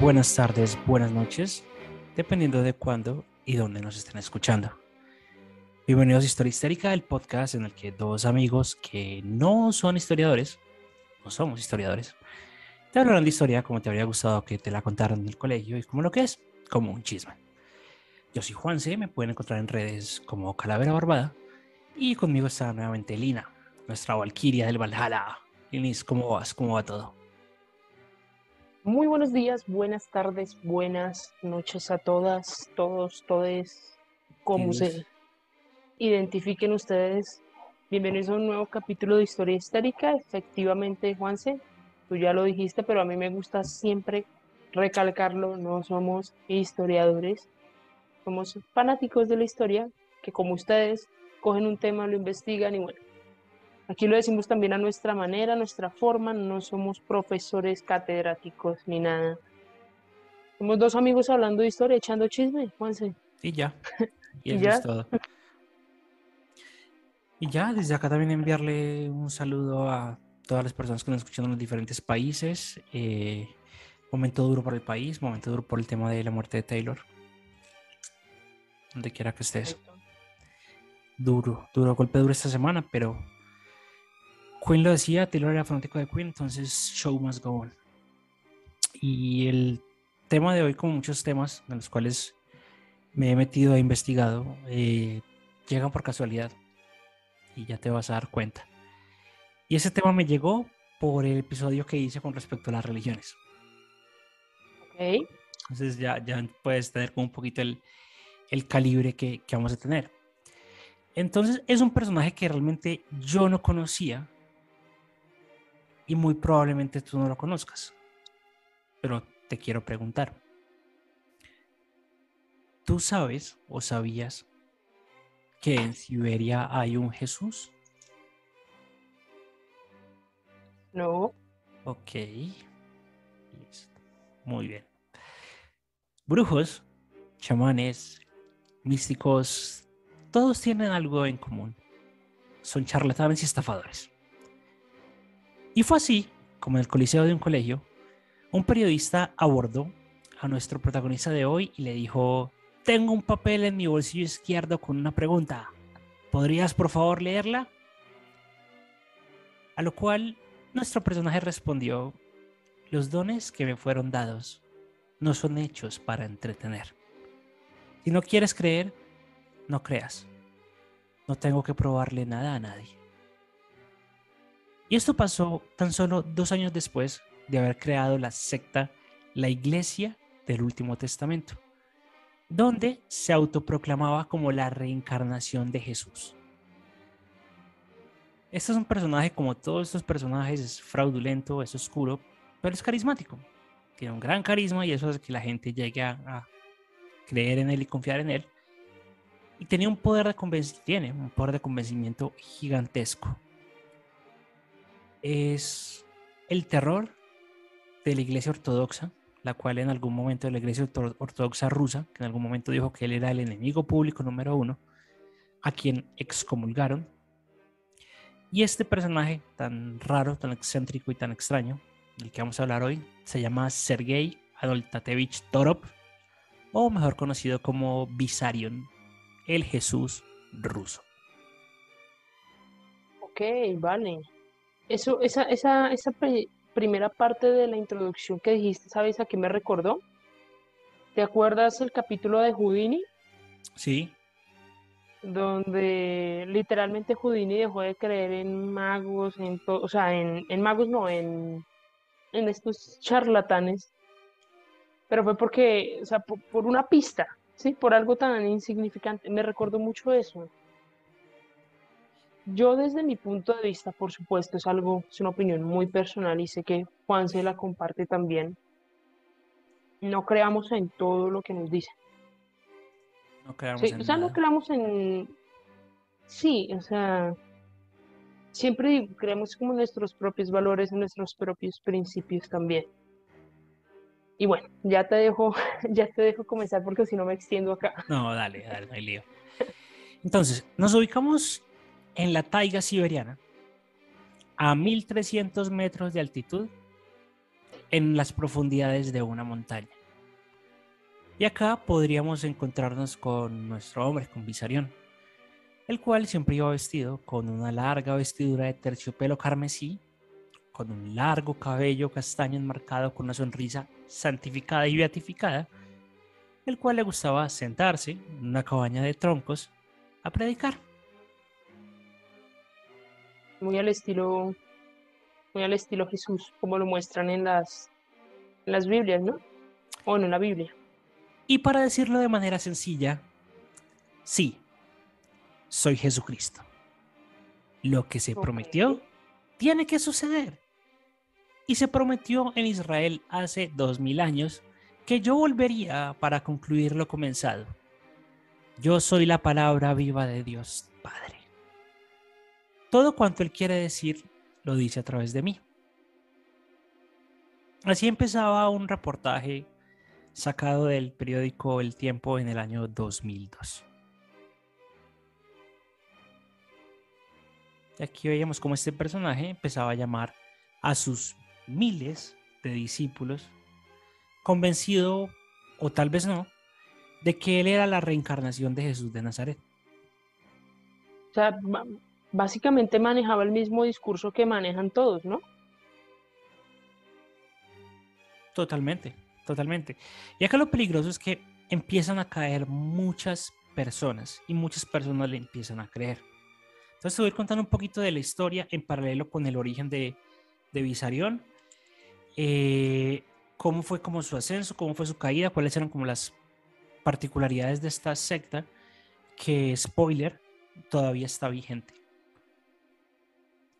Buenas tardes, buenas noches, dependiendo de cuándo y dónde nos estén escuchando. Bienvenidos a Historia Histérica, el podcast en el que dos amigos que no son historiadores, no somos historiadores, te hablarán de historia como te habría gustado que te la contaran en el colegio y como lo que es, como un chisme. Yo soy Juanse, me pueden encontrar en redes como Calavera Barbada y conmigo está nuevamente Lina, nuestra Valquiria del Valhalla. Linis, ¿cómo vas? ¿Cómo va todo? Muy buenos días, buenas tardes, buenas noches a todas, todos, todes, como se identifiquen ustedes. Bienvenidos a un nuevo capítulo de Historia Histérica. Efectivamente, Juanse, tú ya lo dijiste, pero a mí me gusta siempre recalcarlo, no somos historiadores, somos fanáticos de la historia, que como ustedes cogen un tema, lo investigan y bueno, Aquí lo decimos también a nuestra manera, a nuestra forma, no somos profesores catedráticos ni nada. Somos dos amigos hablando de historia, echando chisme, Juanse. Y ya. Y, eso es todo. Y ya, desde acá también enviarle un saludo a todas las personas que nos escuchan en los diferentes países. Eh, momento duro para el país, momento duro por el tema de la muerte de Taylor. Donde quiera que estés. Duro, duro, golpe duro esta semana, pero Queen lo decía, Taylor era fanático de Queen, entonces show must go on. Y el tema de hoy, como muchos temas en los cuales me he metido e investigado, eh, llegan por casualidad y ya te vas a dar cuenta. Y ese tema me llegó por el episodio que hice con respecto a las religiones. Ok. Entonces ya, ya puedes tener como un poquito el, el calibre que, que vamos a tener. Entonces es un personaje que realmente yo no conocía y muy probablemente tú no lo conozcas. Pero te quiero preguntar. ¿Tú sabes o sabías que en Siberia hay un Jesús? No. Ok. Muy bien. Brujos, chamanes, místicos, todos tienen algo en común. Son charlatanes y estafadores. Y fue así, como en el coliseo de un colegio, un periodista abordó a nuestro protagonista de hoy y le dijo, tengo un papel en mi bolsillo izquierdo con una pregunta. ¿Podrías por favor leerla? A lo cual nuestro personaje respondió, los dones que me fueron dados no son hechos para entretener. Si no quieres creer, no creas. No tengo que probarle nada a nadie. Y esto pasó tan solo dos años después de haber creado la secta, la Iglesia del Último Testamento, donde se autoproclamaba como la reencarnación de Jesús. Este es un personaje como todos estos personajes, es fraudulento, es oscuro, pero es carismático. Tiene un gran carisma y eso hace que la gente llegue a, creer en él y confiar en él. Y tenía un poder de convencimiento, tiene un poder de convencimiento gigantesco es el terror de la iglesia ortodoxa, la cual en algún momento de la iglesia ortodoxa rusa, que en algún momento dijo que él era el enemigo público número uno, a quien excomulgaron. Y este personaje tan raro, tan excéntrico y tan extraño, del que vamos a hablar hoy, se llama Sergei Adoltatevich Torop, o mejor conocido como Visarion, el Jesús ruso. Ok, vale. Eso, esa, esa, esa primera parte de la introducción que dijiste, ¿sabes a qué me recordó? ¿Te acuerdas el capítulo de Houdini? Sí. Donde literalmente Houdini dejó de creer en magos, en o sea, en, en magos no, en, en estos charlatanes. Pero fue porque, o sea, por, una pista, Sí, por algo tan insignificante. Me recuerdo mucho eso. Yo desde mi punto de vista, por supuesto, es algo, es una opinión muy personal y sé que Juan se la comparte también. No creamos en todo lo que nos dicen. No creamos Sí, en o sea, no nada. creamos en... Sí, o sea, siempre creemos como nuestros propios valores, nuestros propios principios también. Y bueno, ya te dejo, ya te dejo comenzar porque si no me extiendo acá. No, dale, dale, no hay lío. Entonces, nos ubicamos en la taiga siberiana, a 1300 metros de altitud, en las profundidades de una montaña. Y acá podríamos encontrarnos con nuestro hombre, con Visarión, el cual siempre iba vestido con una larga vestidura de terciopelo carmesí, con un largo cabello castaño enmarcado con una sonrisa santificada y beatificada, el cual le gustaba sentarse en una cabaña de troncos a predicar. Muy al estilo, muy al estilo Jesús, como lo muestran en las, en las Biblias, ¿no? O en la Biblia. Y para decirlo de manera sencilla, sí, soy Jesucristo. Lo que se prometió tiene que suceder. Y se prometió en Israel hace dos mil años que yo volvería para concluir lo comenzado. Yo soy la palabra viva de Dios Padre. Todo cuanto Él quiere decir lo dice a través de mí. Así empezaba un reportaje sacado del periódico El Tiempo en el año 2002. Y aquí veíamos cómo este personaje empezaba a llamar a sus miles de discípulos, convencido, o tal vez no, de que él era la reencarnación de Jesús de Nazaret. O sea, básicamente manejaba el mismo discurso que manejan todos, ¿no? Totalmente, totalmente. Y acá lo peligroso es que empiezan a caer muchas personas y muchas personas le empiezan a creer. Entonces te voy a ir contando un poquito de la historia en paralelo con el origen de, de Visarión, eh, cómo fue como su ascenso, cómo fue su caída, cuáles eran como las particularidades de esta secta, que spoiler, todavía está vigente.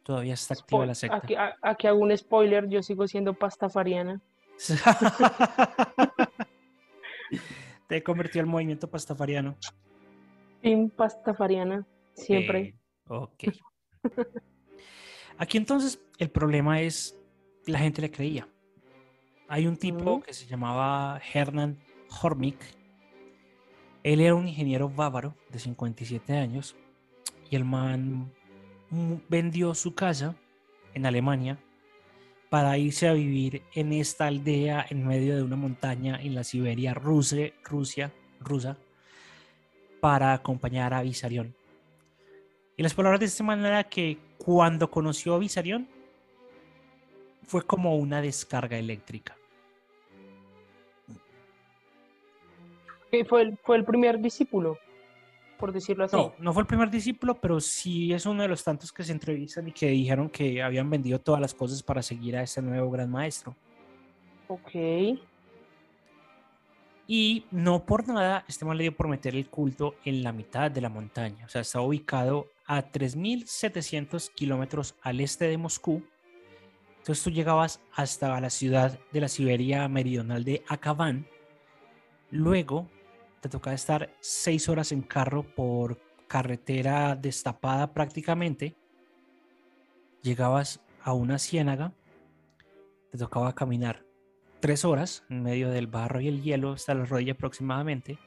Todavía está activa Spo- la secta. Aquí, aquí hago un spoiler, yo sigo siendo pastafariana. Te convirtió al movimiento pastafariano. Team pastafariana, siempre. Eh, ok. Aquí entonces el problema es la gente le creía. Hay un tipo que se llamaba Hernán Hormik. Él era un ingeniero bávaro de 57 años y el man vendió su casa en Alemania para irse a vivir en esta aldea en medio de una montaña en la Siberia Rusia, Rusia, rusa para acompañar a Visarión. Y las palabras de este man era que cuando conoció a Visarión fue como una descarga eléctrica. Fue, el, fue el primer discípulo, por decirlo así. No, no fue el primer discípulo, pero sí es uno de los tantos que se entrevistan y que dijeron que habían vendido todas las cosas para seguir a este nuevo gran maestro. Ok. Y no por nada, este man le dio por meter el culto en la mitad de la montaña. O sea, está ubicado a 3.700 kilómetros al este de Moscú. Entonces tú llegabas hasta la ciudad de la Siberia meridional de Akavan. Luego te tocaba estar seis horas en carro por carretera destapada prácticamente. Llegabas a una ciénaga. Te tocaba caminar tres horas en medio del barro y el hielo hasta la rodilla aproximadamente.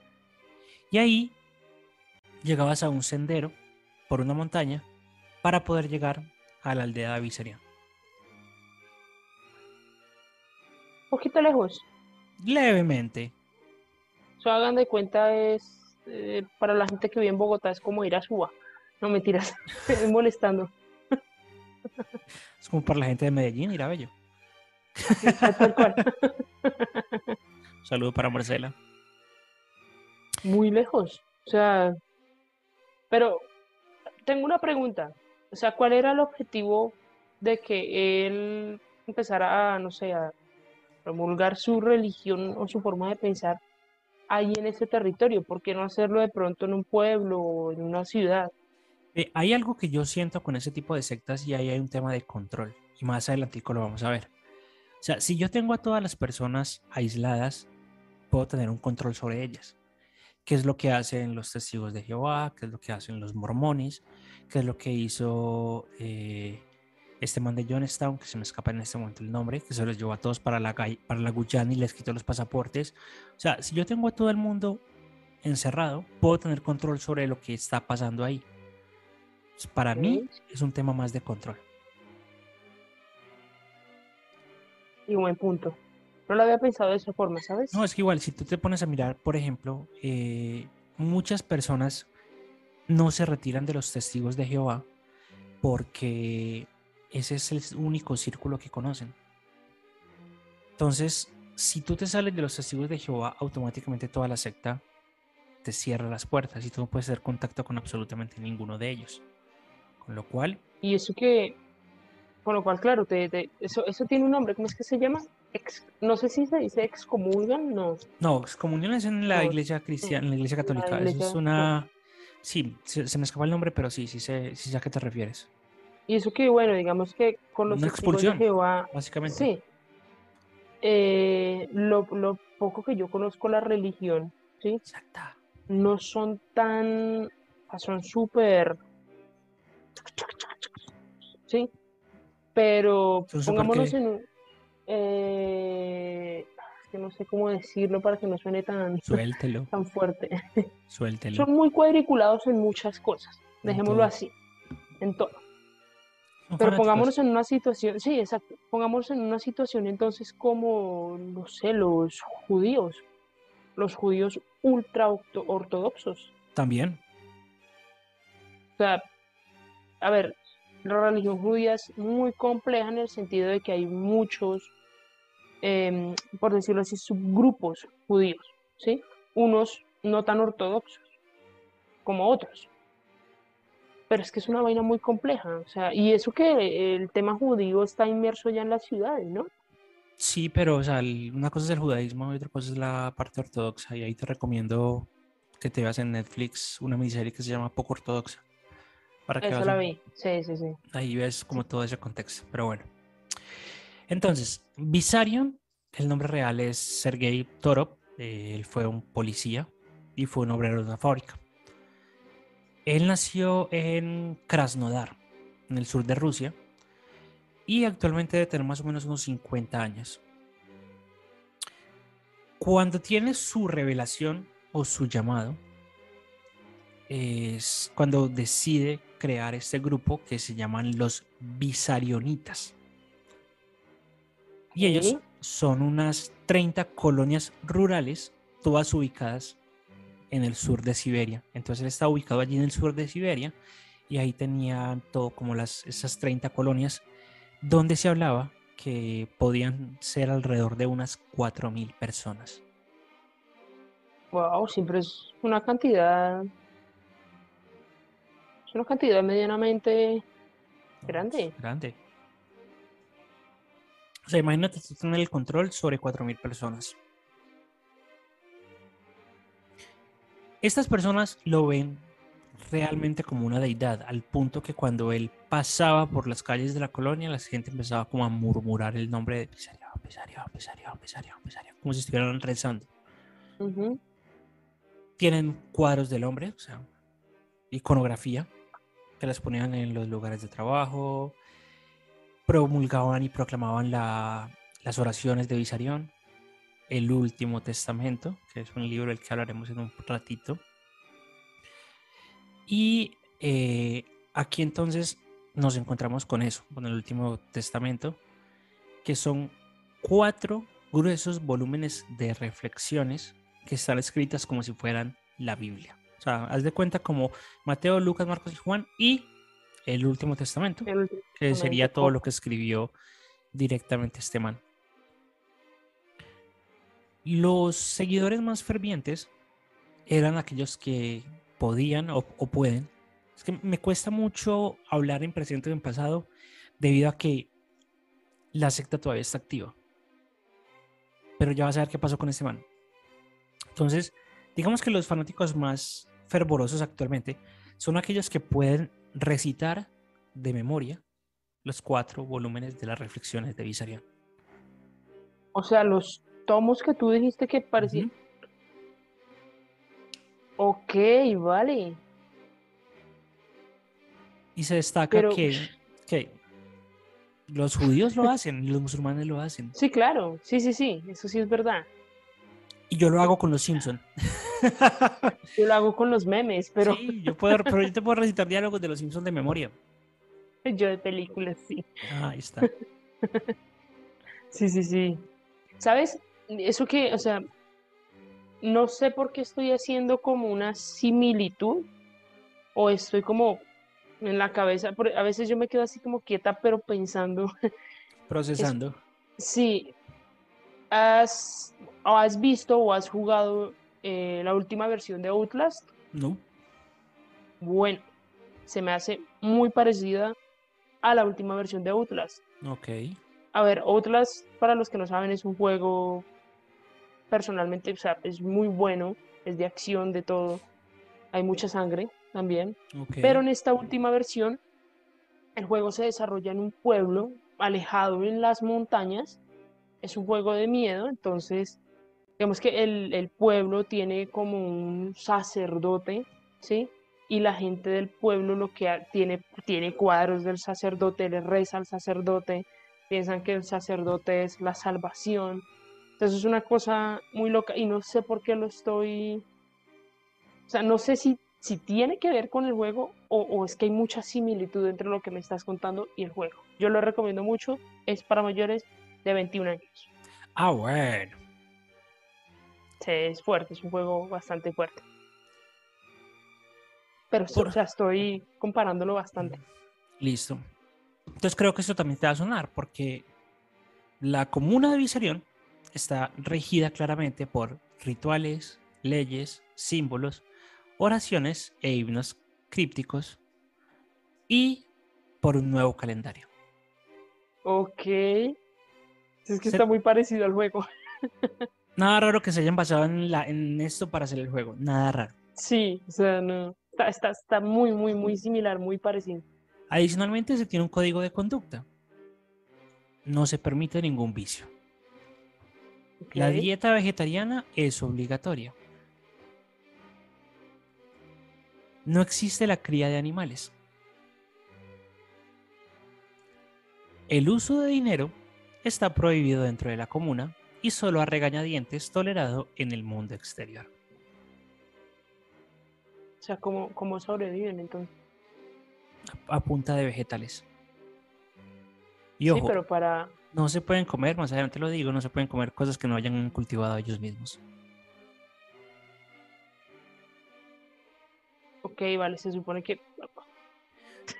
Y ahí llegabas a un sendero por una montaña para poder llegar a la aldea de Viserion. Un poquito lejos. Levemente. O sea, hagan de cuenta, es eh, para la gente que vive en Bogotá, es como ir a Suba. No mentiras, molestando. Es como para la gente de Medellín, ir a Bello. Tal cual. Un saludo para Marcela. Muy lejos. O sea, pero tengo una pregunta. O sea, ¿cuál era el objetivo de que él empezara a, no sé, a promulgar su religión o su forma de pensar ahí en ese territorio? ¿Por qué no hacerlo de pronto en un pueblo o en una ciudad? Eh, hay algo que yo siento con ese tipo de sectas y ahí hay un tema de control. Y más adelante lo vamos a ver. O sea, si yo tengo a todas las personas aisladas, puedo tener un control sobre ellas. ¿Qué es lo que hacen los testigos de Jehová? ¿Qué es lo que hacen los mormones? ¿Qué es lo que hizo eh, este man de Johnstown, que se me escapa en este momento el nombre, que se los llevó a todos para la, para la Guyana y les quitó los pasaportes? O sea, si yo tengo a todo el mundo encerrado, puedo tener control sobre lo que está pasando ahí. para mí es un tema más de control. Y buen punto. No lo había pensado de esa forma, ¿sabes? No, es que igual, si tú te pones a mirar, por ejemplo, eh, muchas personas no se retiran de los testigos de Jehová porque ese es el único círculo que conocen. Entonces, si tú te sales de los testigos de Jehová, automáticamente toda la secta te cierra las puertas y tú no puedes hacer contacto con absolutamente ninguno de ellos. Con lo cual... Y eso que, con lo cual, claro, te, eso, eso tiene un nombre, ¿cómo es que se llama? no sé si se dice excomunión, no. No, excomunión es en la iglesia cristiana, en la iglesia católica. es una. Sí, se, me escapa el nombre, pero sí, sí sé, sí sé a qué te refieres. Y eso que, bueno, digamos que con los una expulsión, de Jehová. Básicamente. Sí. Eh, lo, poco que yo conozco la religión, ¿sí? Exacto. No son tan. Son súper. ¿Sí? Pero pongámonos en eh, que no sé cómo decirlo para que no suene tan, tan fuerte. Suéltelo. Son muy cuadriculados en muchas cosas, dejémoslo así, en todo. Pero pongámonos en una situación, sí, exacto, pongámonos en una situación entonces como, no sé, los judíos, los judíos ultra ortodoxos. También. O sea, a ver, la religión judía es muy compleja en el sentido de que hay muchos Em, por decirlo así, subgrupos judíos, ¿sí? Unos no tan ortodoxos como otros. Pero es que es una vaina muy compleja, o sea, y eso que el tema judío está inmerso ya en las ciudades, ¿no? Sí, pero, o sea, una cosa es el judaísmo y otra cosa es la parte ortodoxa, y ahí te recomiendo que te veas en Netflix una miniserie que se llama Poco Ortodoxa. Para que Eso la vi, sí, sí, sí. Ahí ves como todo ese contexto, pero bueno. Entonces, Visarion, el nombre real es Sergei Torov, eh, él fue un policía y fue un obrero de una fábrica. Él nació en Krasnodar, en el sur de Rusia, y actualmente debe tener más o menos unos 50 años. Cuando tiene su revelación o su llamado, es cuando decide crear este grupo que se llaman los Visarionitas. Y ellos son unas 30 colonias rurales, todas ubicadas en el sur de Siberia. Entonces él está ubicado allí en el sur de Siberia y ahí tenían todo como las, esas 30 colonias donde se hablaba que podían ser alrededor de unas 4.000 personas. Wow, siempre es una cantidad. Es una cantidad medianamente grande. Grande. O sea, imagínate tú tener el control sobre 4.000 personas. Estas personas lo ven realmente como una deidad, al punto que cuando él pasaba por las calles de la colonia, la gente empezaba como a murmurar el nombre de Pisario, Pisario, Pisario, Pisario, Pisario, como si estuvieran rezando. Tienen cuadros del hombre, o sea, iconografía, que las ponían en los lugares de trabajo, promulgaban y proclamaban las oraciones de Visarión, el último testamento, que es un libro del que hablaremos en un ratito. Y eh, aquí entonces nos encontramos con eso, con el último testamento, que son cuatro gruesos volúmenes de reflexiones que están escritas como si fueran la Biblia. O sea, haz de cuenta como Mateo, Lucas, Marcos y Juan y el Último Testamento, que sería todo lo que escribió directamente este man. Los seguidores más fervientes eran aquellos que podían o, pueden. Es que me cuesta mucho hablar en presente o en pasado debido a que la secta todavía está activa. Pero ya vas a ver qué pasó con este man. Entonces, digamos que los fanáticos más fervorosos actualmente son aquellos que pueden recitar de memoria los cuatro volúmenes de las reflexiones de Visarion. O sea, los tomos que tú dijiste que parecían. Ok, vale. Y se destaca que, que los judíos lo hacen y los musulmanes lo hacen. Sí, claro, sí, sí, sí, eso sí es verdad. Y yo lo hago con los Simpsons. yo lo hago con los memes, pero. Sí, yo, puedo, pero yo te puedo recitar diálogos de los Simpsons de memoria. Yo de películas, sí. Ah, ahí está. sí, sí, sí. ¿Sabes? Eso que, o sea, no sé por qué estoy haciendo como una similitud o estoy como en la cabeza, a veces yo me quedo así como quieta, pero pensando. Procesando. sí. ¿Has, ¿Has visto o has jugado eh, la última versión de Outlast? No. Bueno, se me hace muy parecida a la última versión de Outlast. Ok. A ver, Outlast, para los que no saben, es un juego personalmente, o sea, es muy bueno, es de acción, de todo. Hay mucha sangre también. Pero en esta última versión, el juego se desarrolla en un pueblo alejado en las montañas. Es un juego de miedo, entonces, digamos que el, el pueblo tiene como un sacerdote, ¿sí? y la gente del pueblo lo que tiene, tiene cuadros del sacerdote, le reza al sacerdote, piensan que el sacerdote es la salvación. Entonces es una cosa muy loca y no sé por qué lo estoy... O sea, no sé si, si tiene que ver con el juego o, o es que hay mucha similitud entre lo que me estás contando y el juego. Yo lo recomiendo mucho, es para mayores de 21 años. Ah, bueno. Sí, es fuerte, es un juego bastante fuerte. Pero o sea, estoy comparándolo bastante. Listo. Entonces creo que eso también te va a sonar, porque la comuna de Viserión está regida claramente por rituales, leyes, símbolos, oraciones e himnos crípticos y por un nuevo calendario. Ok. Es que está muy parecido al juego. Nada raro que se hayan basado en, la, en esto para hacer el juego. Nada raro. Sí, o sea, no está, está, muy, muy, muy similar, muy parecido. Adicionalmente se tiene un código de conducta. No se permite ningún vicio. La dieta vegetariana es obligatoria. No existe la cría de animales. El uso de dinero está prohibido dentro de la comuna y solo a regañadientes tolerado en el mundo exterior. O sea, ¿cómo, cómo sobreviven entonces? A, punta de vegetales. Y ojo, sí, pero para... No se pueden comer, más adelante lo digo, no se pueden comer cosas que no hayan cultivado ellos mismos. Ok, vale, se supone que...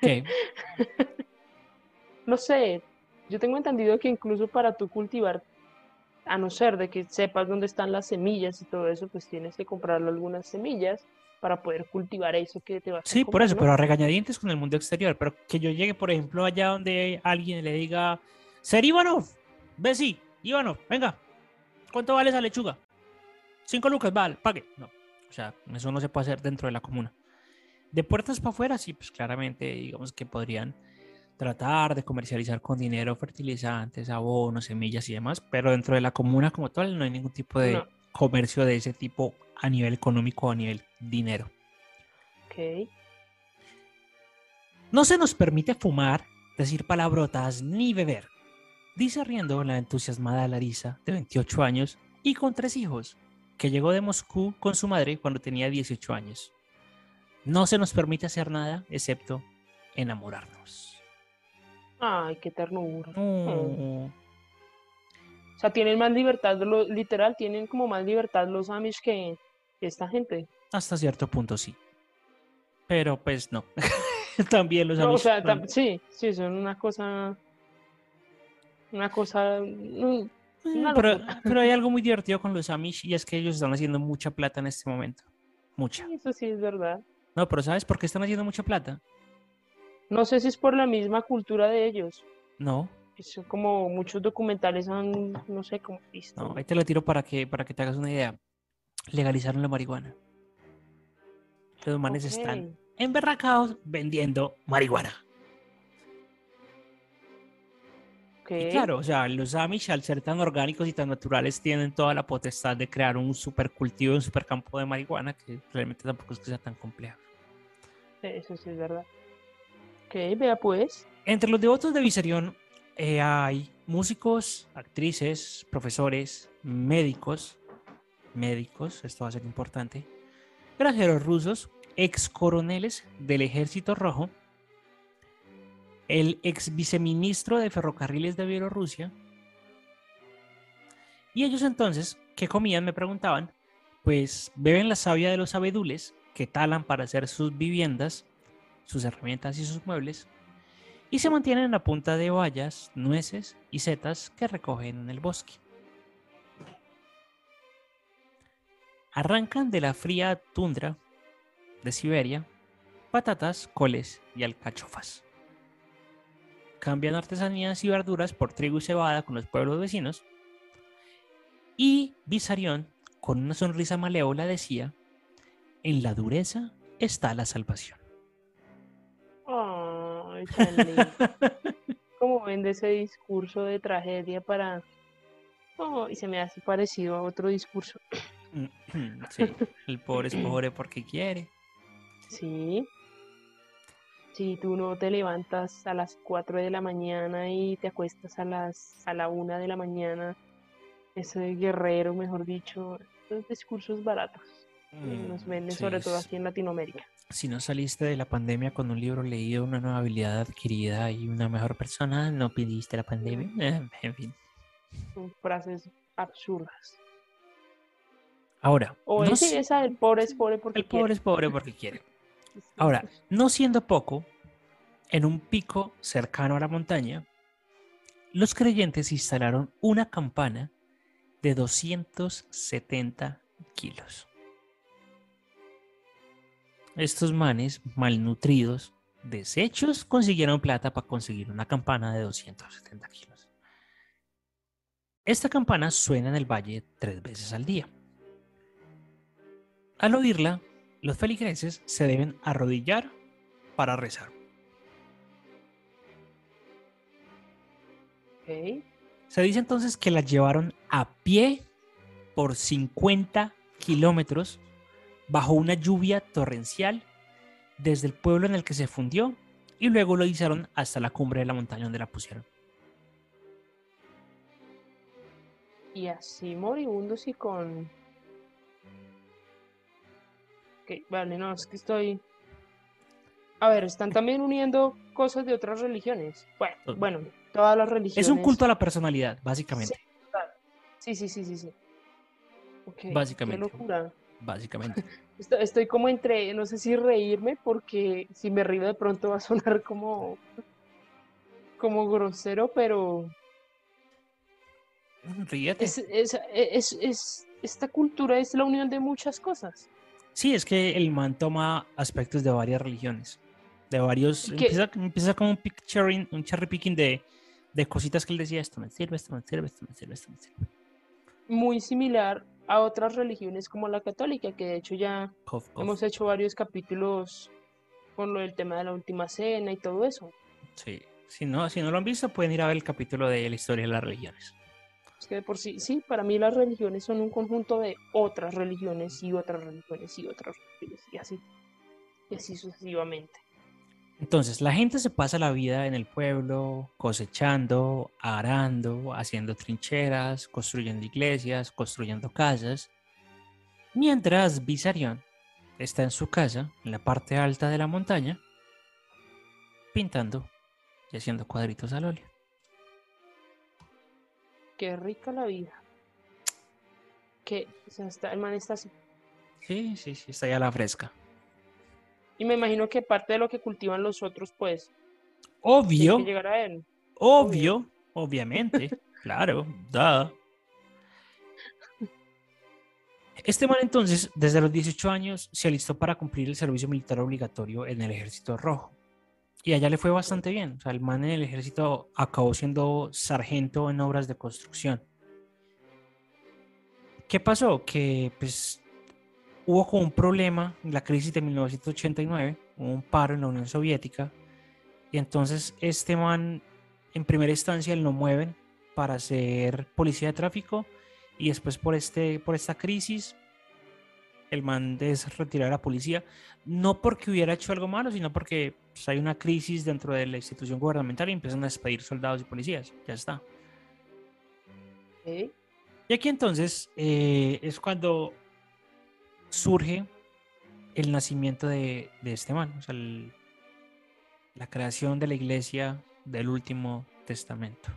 ¿Qué? no sé, yo tengo entendido que incluso para tú cultivar, a no ser de que sepas dónde están las semillas y todo eso, pues tienes que comprarle algunas semillas para poder cultivar eso que te va a Sí, por eso, pero a regañadientes con el mundo exterior. Pero que yo llegue, por ejemplo, allá donde alguien le diga, Ser Ivanov, ve sí, Ivanov, venga, ¿cuánto vale esa lechuga? Cinco lucas, vale, pague. No, o sea, eso no se puede hacer dentro de la comuna. De puertas para afuera, sí, pues claramente, digamos que podrían tratar de comercializar con dinero fertilizantes, abonos, semillas y demás, pero dentro de la comuna como tal no hay ningún tipo de comercio de ese tipo a nivel económico o a nivel dinero. Ok. No se nos permite fumar, decir palabrotas ni beber. Dice riendo la entusiasmada Larisa, de 28 años y con tres hijos, que llegó de Moscú con su madre cuando tenía 18 años. No se nos permite hacer nada excepto enamorarnos. Ay, qué ternura. O sea, tienen más libertad, literal, tienen como más libertad los Amish que, esta gente. Hasta cierto punto sí. Pero pues no. También los no, O sea, sí, sí, son una cosa. Una cosa. Mm, pero, pero, hay algo muy divertido con los Amish y es que ellos están haciendo mucha plata en este momento. Mucha. Eso sí es verdad. No, pero ¿sabes por qué están haciendo mucha plata? No sé si es por la misma cultura de ellos. No. Es como muchos documentales han, no sé, cómo visto. No, ahí te lo tiro para que, para que te hagas una idea legalizaron la marihuana. Los manes Ok. están emberracados vendiendo marihuana. Y claro, o sea, los Amish, al ser tan orgánicos y tan naturales, tienen toda la potestad de crear un supercultivo, un supercampo de marihuana, que realmente tampoco es que sea tan complejo. Eso sí es verdad. Ok, vea pues. Entre los devotos de Visarión eh, hay músicos, actrices, profesores, médicos, médicos, esto va a ser importante, granjeros rusos, ex coroneles del Ejército Rojo, el ex viceministro de Ferrocarriles de Bielorrusia. Y ellos entonces, ¿qué comían? Me preguntaban. Pues beben la savia de los abedules que talan para hacer sus viviendas, sus herramientas y sus muebles, y se mantienen a punta de bayas, nueces y setas que recogen en el bosque. Arrancan de la fría tundra de Siberia patatas, coles y alcachofas. Cambian artesanías y verduras por trigo y cebada con los pueblos vecinos. Y Visarión, con una sonrisa malévola, decía, en la dureza está la salvación. Ay, lindo. ¿Cómo vende ese discurso de tragedia para... Oh, y se me hace parecido a otro discurso. sí, el pobre es pobre porque quiere. Sí. Si tú no te levantas a las 4 de la mañana y te acuestas a las a la 1 de la mañana, ese guerrero, mejor dicho, esos discursos baratos que nos venden, Mm, Sí, sobre todo aquí en Latinoamérica. Si no saliste de la pandemia con un libro leído, una nueva habilidad adquirida y una mejor persona, no pidiste la pandemia. Eh, En fin. Son frases absurdas. Ahora, O no ese- si- esa del pobre es pobre porque el pobre quiere. es pobre porque quiere. Ahora, no siendo poco, en un pico cercano a la montaña, los creyentes instalaron una campana de 270 kilos. Estos manes malnutridos, deshechos, consiguieron plata para conseguir una campana de 270 kilos. Esta campana suena en el valle tres veces al día. Al oírla, los feligreses se deben arrodillar para rezar. Se dice entonces que la llevaron a pie por 50 kilómetros bajo una lluvia torrencial desde el pueblo en el que se fundió y luego lo hicieron hasta la cumbre de la montaña donde la pusieron. Y así moribundos y con... Ok, vale, no, es que estoy... A ver, están también uniendo cosas de otras religiones. Bueno, todas las religiones. Es un culto a la personalidad, básicamente. Sí, sí, sí, sí, sí. Básicamente. Qué locura. Básicamente. Esto- Estoy como entre, no sé si reírme, porque si me río de pronto va a sonar como, como grosero, pero Ríete. es, es, es, es- esta cultura es la unión de muchas cosas. Sí, es que el man toma aspectos de varias religiones. De varios. Empieza, empieza como un, cherry- un cherry picking de, de cositas que él decía: esto me sirve, esto me sirve, esto me sirve, esto me sirve. Muy similar a otras religiones como la católica, que de hecho ya Cof, cof. hemos hecho varios capítulos con lo del tema de la última cena y todo eso. Sí. Si no, si no lo han visto, pueden ir a ver el capítulo de la historia de las religiones. Es que de por sí, sí, para mí las religiones son un conjunto de otras religiones y otras religiones y otras religiones y así, y así sucesivamente. Entonces, la gente se pasa la vida en el pueblo cosechando, arando, haciendo trincheras, construyendo iglesias, construyendo casas, mientras Visarión está en su casa, en la parte alta de la montaña, pintando y haciendo cuadritos al óleo. Qué rica la vida. Que o sea, está, el man está así. Sí, sí, sí, está ya a la fresca. Y me imagino que parte de lo que cultivan los otros, pues, Obvio, que llegar a él. obvio, obviamente, claro, da. Este man entonces, desde los 18 años, se alistó para cumplir el servicio militar obligatorio en el Ejército Rojo. Y allá le fue bastante bien. O sea, el man en el ejército acabó siendo sargento en obras de construcción. ¿Qué pasó? Que pues hubo un problema en la crisis de 1989, hubo un paro en la Unión Soviética, y entonces este man, en primera instancia, lo mueven para ser policía de tráfico, y después por, este, por esta crisis, el man es retirado de la policía, no porque hubiera hecho algo malo, sino porque pues, hay una crisis dentro de la institución gubernamental y empiezan a despedir soldados y policías, ya está. Y aquí entonces eh, es cuando surge el nacimiento de, este man, o sea, la creación de la iglesia del último testamento.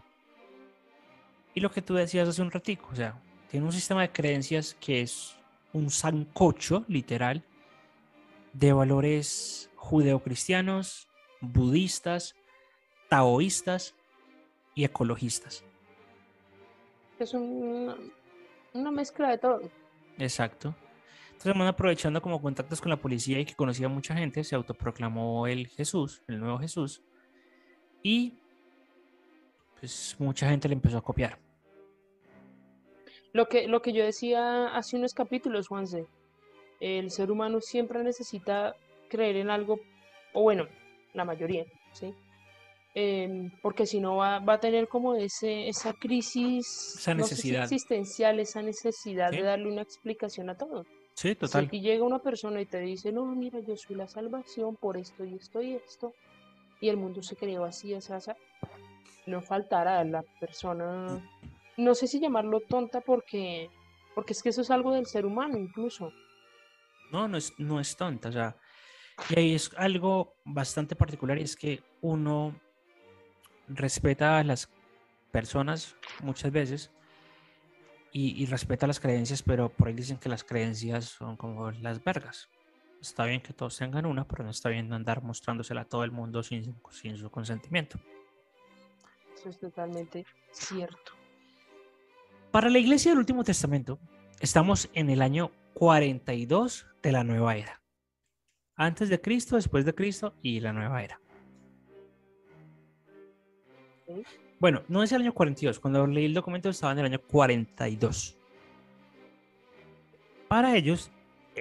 Y lo que tú decías hace un ratico, o sea, tiene un sistema de creencias que es un sancocho, literal, de valores judeocristianos, budistas, taoístas y ecologistas. Es una, una mezcla de todo. Exacto. Entonces, man, aprovechando como contactos con la policía y que conocía a mucha gente, se autoproclamó el Jesús, el nuevo Jesús. Y pues mucha gente le empezó a copiar. Lo que, lo que yo decía hace unos capítulos, Juanse, el ser humano siempre necesita creer en algo, o bueno, la mayoría, ¿sí? Em, porque si no va, va, a tener como ese, esa crisis esa necesidad. existencial, esa necesidad de darle una explicación a todo. Sí, total. Si llega una persona y te dice, no, mira, yo soy la salvación por esto y esto y esto, y el mundo se creó así, esa, esa, no faltará a la persona, no sé si llamarlo tonta porque, porque es que eso es algo del ser humano incluso. No, no es, no es tonta, o sea, y ahí es algo bastante particular y es que uno respeta a las personas muchas veces y, respeta las creencias, pero por ahí dicen que las creencias son como las vergas. Está bien que todos tengan una, pero no está bien andar mostrándosela a todo el mundo sin, sin su consentimiento. Eso es totalmente cierto. Para la iglesia del Último Testamento, estamos en el año 42 de la nueva era. Antes de Cristo, después de Cristo y la nueva era. Bueno, no es el año 42. Cuando leí el documento estaba en el año 42. Para ellos,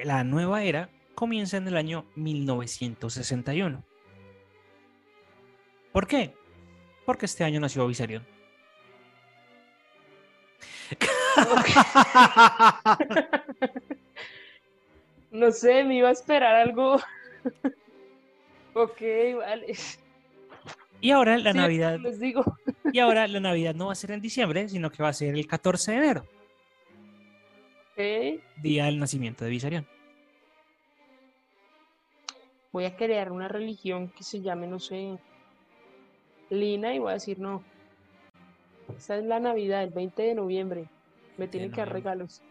la nueva era comienza en el año 1961. ¿Por qué? Porque este año nació Visarion. no sé, me iba a esperar algo. ok, vale. Y ahora la Navidad. Les digo. Y ahora la Navidad no va a ser en diciembre, sino que va a ser el 14 de enero. Día del nacimiento de Visarión. Voy a crear una religión que se llame, no sé, Lina y voy a decir no. Esa es la Navidad, el 20 de noviembre. Me tienen que dar regalos.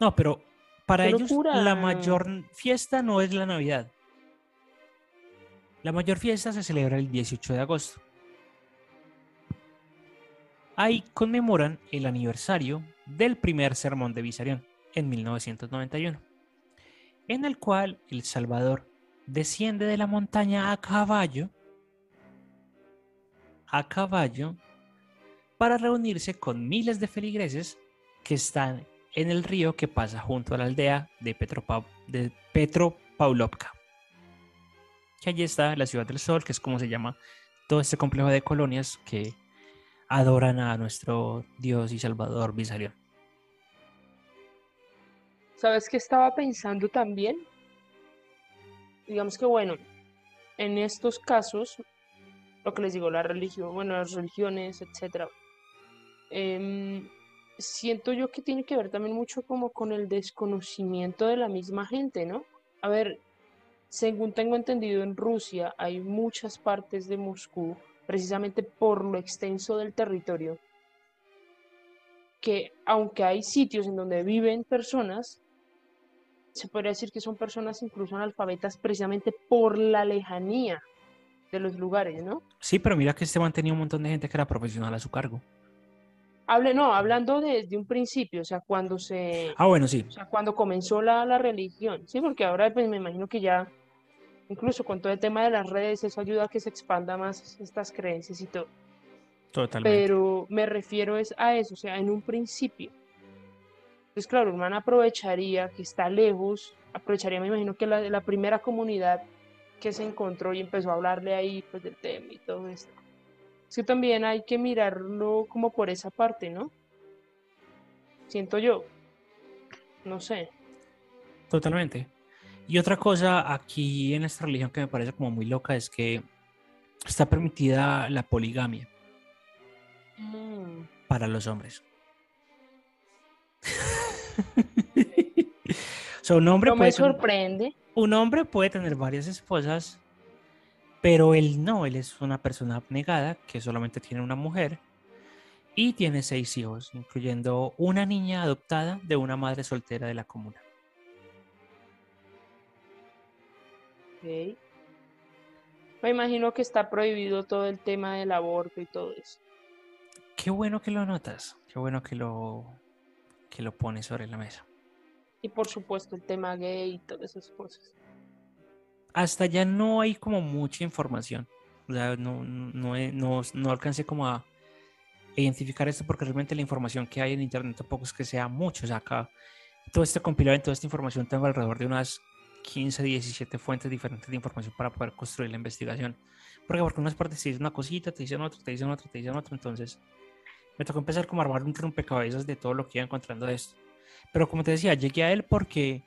no, pero para ellos la mayor fiesta no es la Navidad. La mayor fiesta se celebra el 18 de agosto. Ahí conmemoran el aniversario del primer sermón de Visarión en 1991, en el cual el Salvador desciende de la montaña a caballo, a caballo, para reunirse con miles de feligreses que están en el río que pasa junto a la aldea de, de Petropaulovka que allí está la ciudad del sol, que es como se llama todo este complejo de colonias que adoran a nuestro Dios y Salvador Visarión. ¿Sabes qué estaba pensando también? Digamos que bueno, en estos casos, lo que les digo, la religión, bueno, las religiones, etcétera, em, siento yo que tiene que ver también mucho como con el desconocimiento de la misma gente, ¿no? A ver, según tengo entendido, en Rusia hay muchas partes de Moscú, precisamente por lo extenso del territorio, que aunque hay sitios en donde viven personas, se podría decir que son personas incluso analfabetas precisamente por la lejanía de los lugares, ¿no? Sí, pero mira que este tenía un montón de gente que era profesional a su cargo. Hable, no, hablando desde un principio, o sea, cuando se... Ah, bueno, sí. O sea, cuando comenzó la, la religión, sí, porque ahora pues me imagino que ya incluso con todo el tema de las redes, eso ayuda a que se expanda más estas creencias y todo. Totalmente. Pero me refiero es a eso, o sea, en un principio, Entonces, claro, el man aprovecharía que está lejos, aprovecharía, me imagino que la, la primera comunidad que se encontró y empezó a hablarle ahí pues del tema y todo esto. Es que también hay que mirarlo como por esa parte, ¿no? Siento yo. No sé. Totalmente. Y otra cosa aquí en esta religión que me parece como muy loca es que está permitida la poligamia Mm, para los hombres. o sea, un hombre, no me puede tener, sorprende. un hombre puede tener varias esposas, pero él no, él es una persona abnegada que solamente tiene una mujer y tiene seis hijos, incluyendo una niña adoptada de una madre soltera de la comuna. Ok. Me imagino que está prohibido todo el tema del aborto y todo eso. Qué bueno que lo notas, qué bueno que lo, que lo pones sobre la mesa. Y por supuesto el tema gay y todas esas cosas. Hasta ya no hay como mucha información. O sea, no, no, no, no, alcancé como a identificar esto porque realmente la información que hay en internet tampoco es que sea mucho. O sea, acá todo este compilado, toda esta información tengo alrededor de unas 15, 17 fuentes diferentes de información para poder construir la investigación. Porque porque unas partes te dicen una cosita, te dicen otra, te dicen otra, te dicen otra. Entonces me tocó empezar como a armar un rompecabezas de todo lo que iba encontrando de esto. Pero como te decía, llegué a él porque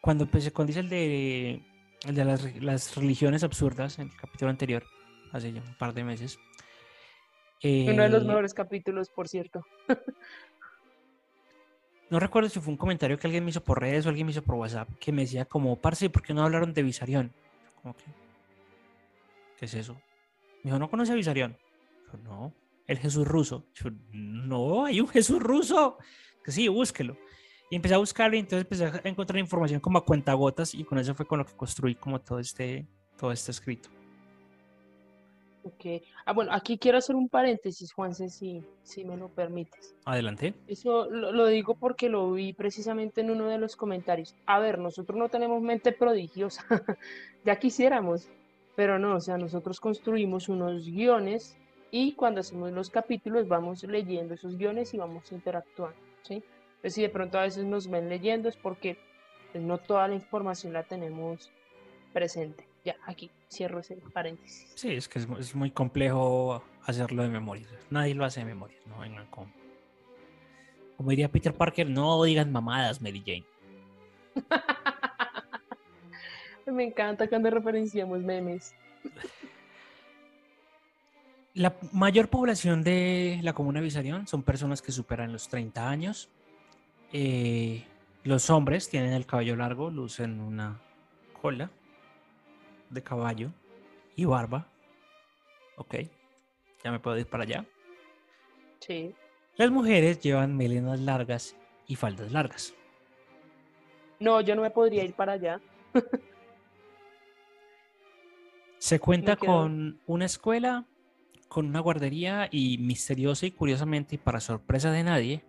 cuando empecé, cuando hice el de, el de las, re- las religiones absurdas en el capítulo anterior, hace ya un par de meses. Uno de los eh, mejores capítulos, por cierto. No recuerdo si fue un comentario que alguien me hizo por redes o alguien me hizo por WhatsApp que me decía como, parce, ¿por qué no hablaron de Visarión? Como que, ¿qué es eso? Me dijo, ¿no conoce a Visarión? Yo, no. El Jesús ruso. Yo, no, hay un Jesús ruso. Que sí, búsquelo. Y empecé a buscarlo y entonces empecé a encontrar información como a cuentagotas y con eso fue con lo que construí como todo este, todo este escrito. Ok. Ah, bueno, aquí quiero hacer un paréntesis, Juanse, si, si me lo permites. Adelante. Eso lo, lo digo porque lo vi precisamente en uno de los comentarios. A ver, nosotros no tenemos mente prodigiosa, ya quisiéramos, pero no, o sea, nosotros construimos unos guiones y cuando hacemos los capítulos vamos leyendo esos guiones y vamos interactuando, ¿sí? Entonces, si de pronto a veces nos ven leyendo es porque pues, no toda la información la tenemos presente. Ya, aquí cierro ese paréntesis. Sí, es que es muy complejo hacerlo de memoria. Nadie lo hace de memoria. No vengan con. Como diría Peter Parker, no digan mamadas, Mary Jane. Me encanta cuando referenciamos memes. La mayor población de la comuna de Visarión son personas que superan los 30 años. Eh, los hombres tienen el cabello largo, lucen una cola de caballo y barba. Ok, ya me puedo ir para allá. Sí. Las mujeres llevan melenas largas y faldas largas. No, yo no me podría ir para allá. Se cuenta con una escuela, con una guardería y misteriosa y curiosamente, y para sorpresa de nadie,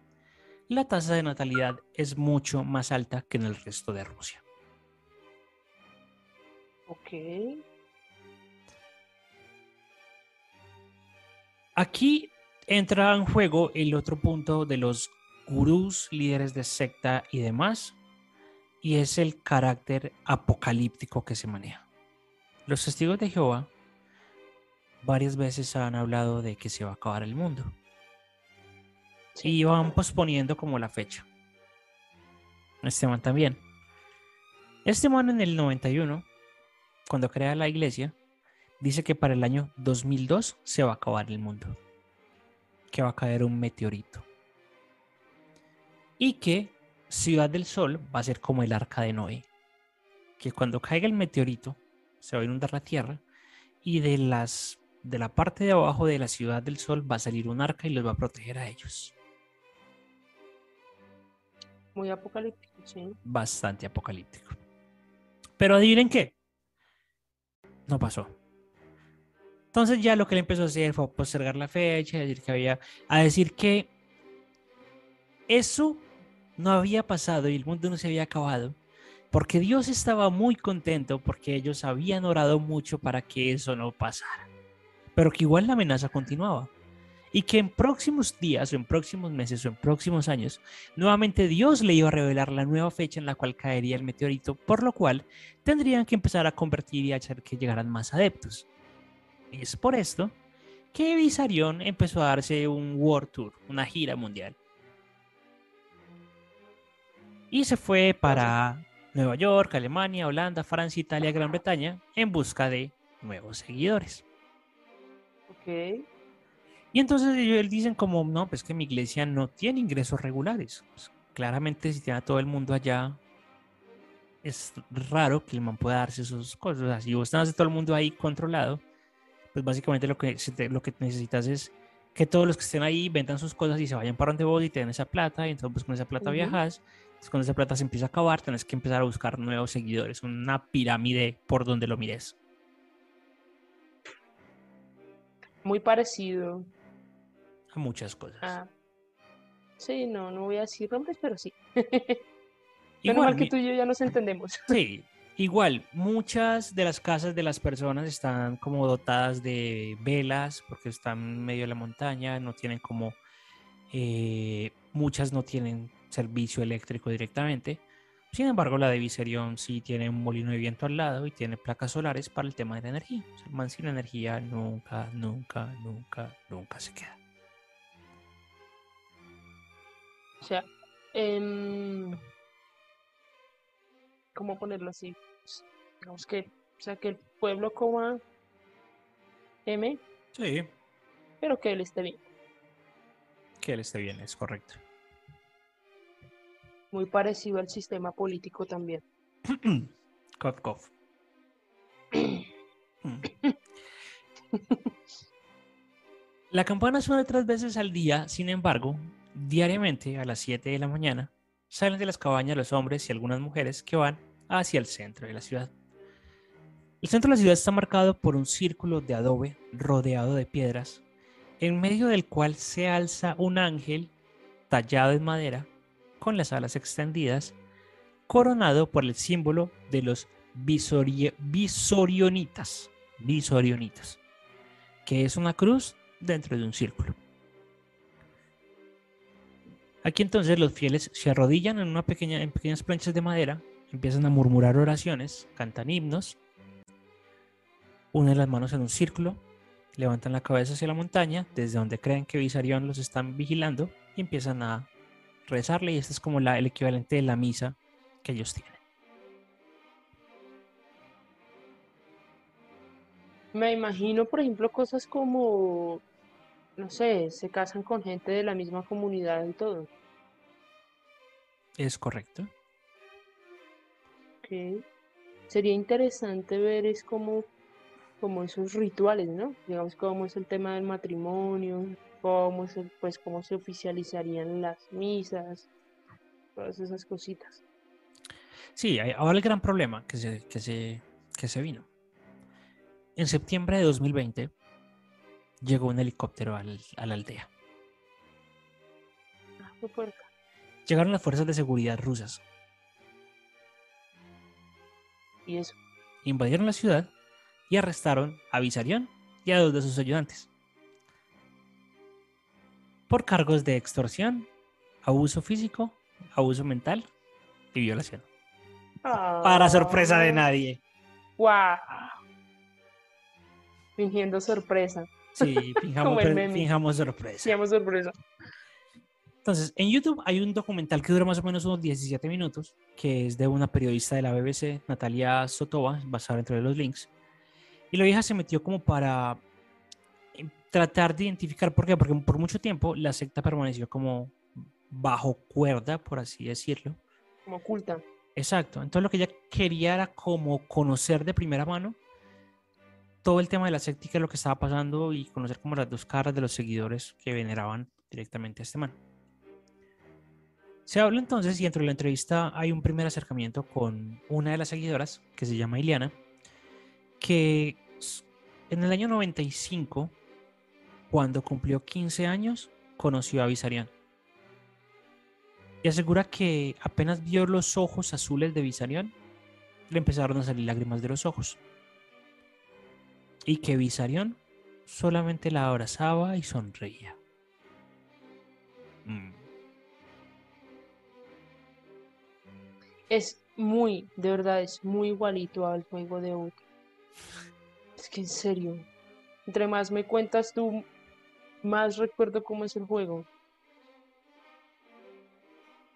la tasa de natalidad es mucho más alta que en el resto de Rusia. Ok. Aquí entra en juego el otro punto de los gurús, líderes de secta y demás, y es el carácter apocalíptico que se maneja. Los testigos de Jehová varias veces han hablado de que se va a acabar el mundo y van posponiendo como la fecha. Este man también. Este man en el 91, cuando crea la iglesia, dice que para el año 2002 se va a acabar el mundo. Que va a caer un meteorito. Y que Ciudad del Sol va a ser como el arca de Noé. Que cuando caiga el meteorito se va a inundar la tierra y de las de la parte de abajo de la Ciudad del Sol va a salir un arca y los va a proteger a ellos. Muy apocalíptico, sí. Bastante apocalíptico. Pero adivinen qué. No pasó. Entonces ya lo que él empezó a hacer fue postergar la fecha, a decir que había, a decir que eso no había pasado y el mundo no se había acabado, porque Dios estaba muy contento porque ellos habían orado mucho para que eso no pasara, pero que igual la amenaza continuaba. Y que en próximos días o en próximos meses o en próximos años, nuevamente Dios le iba a revelar la nueva fecha en la cual caería el meteorito, por lo cual tendrían que empezar a convertir y a hacer que llegaran más adeptos. Es por esto que Visarion empezó a darse un World Tour, una gira mundial. Y se fue para Nueva York, Alemania, Holanda, Francia, Italia, Gran Bretaña en busca de nuevos seguidores. Ok. Y entonces ellos dicen como, no, pues que mi iglesia no tiene ingresos regulares. Pues, claramente si tiene a todo el mundo allá, es raro que el man pueda darse esas cosas. O sea, si vos a todo el mundo ahí controlado, pues básicamente lo que, lo que necesitas es que todos los que estén ahí vendan sus cosas y se vayan para donde vos y te den esa plata. Y entonces pues con esa plata viajas. Entonces con esa plata se empieza a acabar, tenés que empezar a buscar nuevos seguidores. Una pirámide por donde lo mires. Muy parecido a muchas cosas. Ah. Sí, no, no voy a decir nombres, pero sí. Igual mal que tú y yo ya nos entendemos. Sí, igual, muchas de las casas de las personas están como dotadas de velas porque están en medio de la montaña, no tienen como, eh, muchas no tienen servicio eléctrico directamente. Sin embargo, la de Viserion sí tiene un molino de viento al lado y tiene placas solares para el tema de la energía. O sea, el man sin energía nunca, nunca, nunca, nunca se queda. O sea, ¿cómo ponerlo así? Digamos que, o sea, que el pueblo coma M. Sí. Pero que él esté bien. Que él esté bien, es correcto. Muy parecido al sistema político también. cough, cough. La campana suena tres veces al día, sin embargo, Diariamente a las 7 de la mañana salen de las cabañas los hombres y algunas mujeres que van hacia el centro de la ciudad. El centro de la ciudad está marcado por un círculo de adobe rodeado de piedras, en medio del cual se alza un ángel tallado en madera con las alas extendidas, coronado por el símbolo de los visorionitas, visorionitas, que es una cruz dentro de un círculo. Aquí entonces los fieles se arrodillan en, una pequeña, en pequeñas planchas de madera, empiezan a murmurar oraciones, cantan himnos, unen las manos en un círculo, levantan la cabeza hacia la montaña, desde donde creen que Visarión los están vigilando, y empiezan a rezarle, y este es como la, el equivalente de la misa que ellos tienen. Me imagino, por ejemplo, cosas como no sé, se casan con gente de la misma comunidad y todo. Es correcto. Ok. Sería interesante ver es como, como esos rituales, ¿no? Digamos cómo es el tema del matrimonio, cómo es pues cómo se oficializarían las misas, todas esas cositas. Sí, ahora el gran problema que se, que se, que se vino. En septiembre de 2020, llegó un helicóptero a la aldea. Ah, Llegaron las fuerzas de seguridad rusas. ¿Y eso? Invadieron la ciudad y arrestaron a Visarión y a dos de sus ayudantes. Por cargos de extorsión, abuso físico, abuso mental y violación. Para sorpresa de nadie. ¡Wow! Fingiendo sorpresa. Sí, fijamos, sorpresa. Fijamos sorpresa. Entonces, en YouTube hay un documental que dura más o menos unos 17 minutos, que es de una periodista de la BBC, Natalia Sotova, basada entre los links. Y la vieja se metió como para eh, tratar de identificar por qué, porque por mucho tiempo la secta permaneció como bajo cuerda, por así decirlo. Como oculta. Exacto. Entonces lo que ella quería era como conocer de primera mano todo el tema de la secta, lo que estaba pasando y conocer como las dos caras de los seguidores que veneraban directamente a este man. Se habla entonces y dentro de la entrevista hay un primer acercamiento con una de las seguidoras que se llama Iliana, que en el año 95, cuando cumplió 15 años, conoció a Visarion. Y asegura que apenas vio los ojos azules de Visarion, le empezaron a salir lágrimas de los ojos y que Visarión solamente la abrazaba y sonreía. Mm. Es muy, de verdad, es muy igualito al juego de Out. Es que en serio, entre más me cuentas tú, más recuerdo cómo es el juego.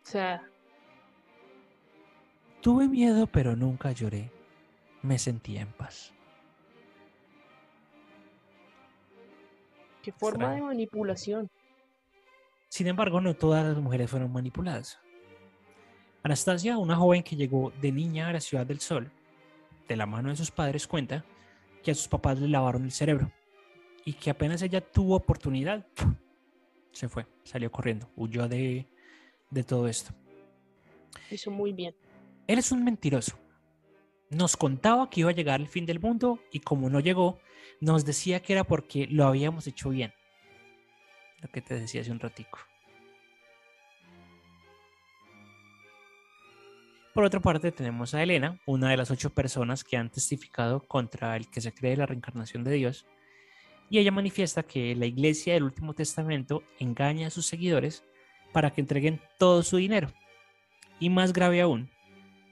O sea, Tuve miedo, pero nunca lloré. Me sentía en paz. Qué forma de manipulación. Sin embargo, no todas las mujeres fueron manipuladas. Anastasia, una joven que llegó de niña a la Ciudad del Sol, de la mano de sus padres, cuenta que a sus papás le lavaron el cerebro y que apenas ella tuvo oportunidad, se fue, salió corriendo, huyó de, de todo esto. Hizo muy bien. Él es un mentiroso. Nos contaba que iba a llegar el fin del mundo y como no llegó, nos decía que era porque lo habíamos hecho bien. Lo que te decía hace un ratico. Por otra parte, tenemos a Elena, una de las ocho personas que han testificado contra el que se cree la reencarnación de Dios. Y ella manifiesta que la iglesia del Último Testamento engaña a sus seguidores para que entreguen todo su dinero. Y más grave aún,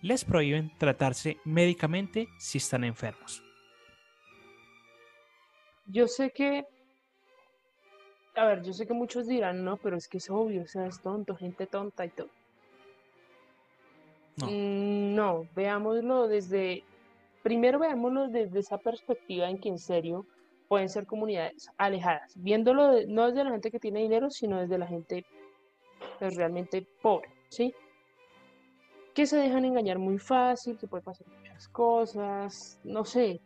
les prohíben tratarse médicamente si están enfermos. Yo sé que, a ver, yo sé que muchos dirán, no, pero es que es obvio, o sea, es tonto, gente tonta y todo. No. Mm, No, veámoslo desde, primero veámoslo desde esa perspectiva en que en serio pueden ser comunidades alejadas, viéndolo de- no desde la gente que tiene dinero, sino desde la gente pues, realmente pobre, ¿sí? Que se dejan engañar muy fácil, que puede pasar muchas cosas, no sé.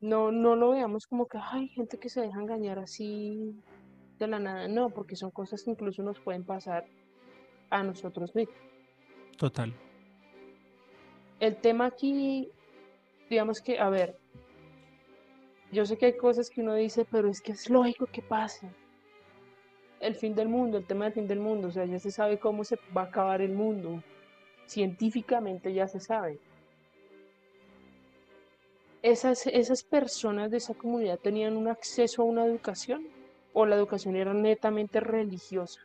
No, no lo veamos como que hay gente que se deja engañar así de la nada, no, porque son cosas que incluso nos pueden pasar a nosotros mismos. Total. El tema aquí, digamos que, a ver, yo sé que hay cosas que uno dice, pero es que es lógico que pase. El fin del mundo, el tema del fin del mundo, o sea, ya se sabe cómo se va a acabar el mundo. Científicamente ya se sabe. Esas, esas personas de esa comunidad tenían un acceso a una educación o la educación era netamente religiosa.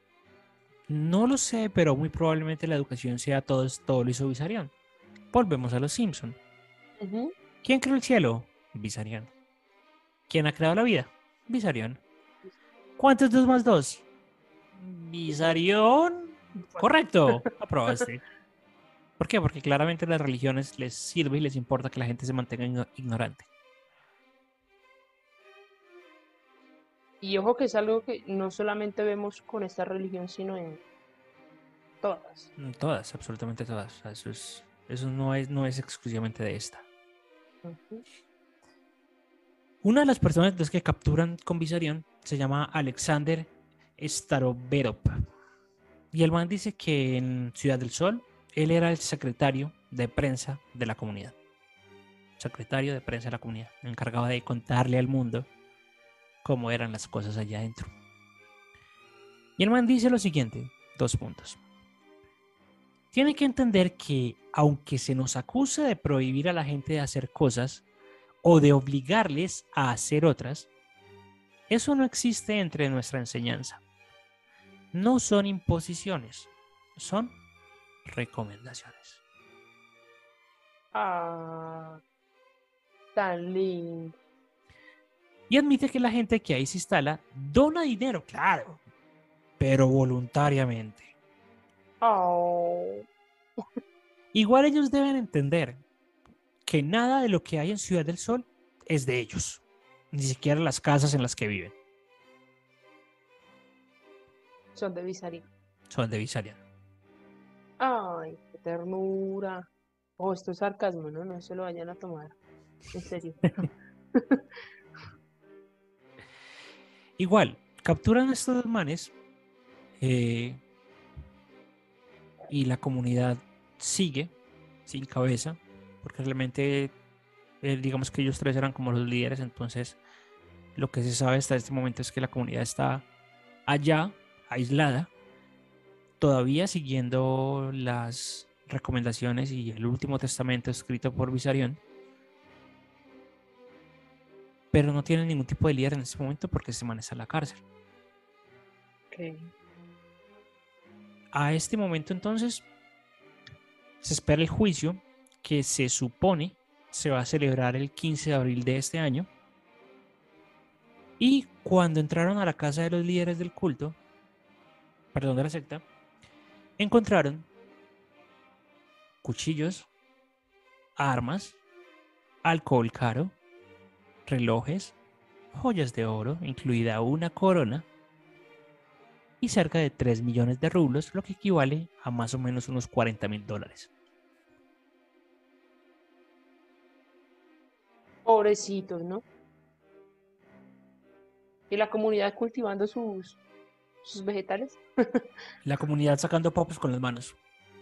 No lo sé, pero muy probablemente la educación sea todo, todo lo hizo Visarion. Volvemos a los Simpson. ¿Quién creó el cielo? Visarion. ¿Quién ha creado la vida? Visarion. ¿Cuántos dos más dos? Visarion. Correcto. Aprobaste. ¿Por qué? Porque claramente a las religiones les sirve y les importa que la gente se mantenga igno- ignorante. Y ojo que es algo que no solamente vemos con esta religión, sino en todas. Mm, Todas, absolutamente todas. Eso, es, eso no, es, no es exclusivamente de esta. Una de las personas que capturan con Visarion se llama Alexander Staroverov. Y el man dice que en Ciudad del Sol él era el secretario de prensa de la comunidad. Secretario de prensa de la comunidad. Encargado de contarle al mundo cómo eran las cosas allá adentro. Y el man dice lo siguiente, dos puntos. Tiene que entender que aunque se nos acuse de prohibir a la gente de hacer cosas, o de obligarles a hacer otras, eso no existe entre nuestra enseñanza. No son imposiciones, son recomendaciones. Ah, tan lindo. Y admite que la gente que ahí se instala dona dinero, claro, pero voluntariamente. Oh, Igual ellos deben entender que nada de lo que hay en Ciudad del Sol es de ellos, ni siquiera las casas en las que viven, son de Visarín. son de Visarion. Ay, qué ternura. Oh, esto es sarcasmo, ¿no? No se lo vayan a tomar. En serio. Igual, capturan a estos manes eh, y la comunidad sigue sin cabeza, porque realmente eh, digamos que ellos tres eran como los líderes, entonces lo que se sabe hasta este momento es que la comunidad está allá, aislada, todavía siguiendo las recomendaciones y el último testamento escrito por Visarion. Pero no tienen ningún tipo de líder en este momento porque se maneja en la cárcel. Ok. a este momento entonces se espera el juicio que se supone se va a celebrar el 15 de abril de este año. Y cuando entraron a la casa de los líderes del culto, perdón, de la secta, encontraron cuchillos, armas, alcohol caro, relojes, joyas de oro, incluida una corona, y cerca de 3 millones de rublos, lo que equivale a más o menos unos 40 mil dólares. Pobrecitos, ¿no? Y la comunidad cultivando sus, sus vegetales. la comunidad sacando popos con las manos.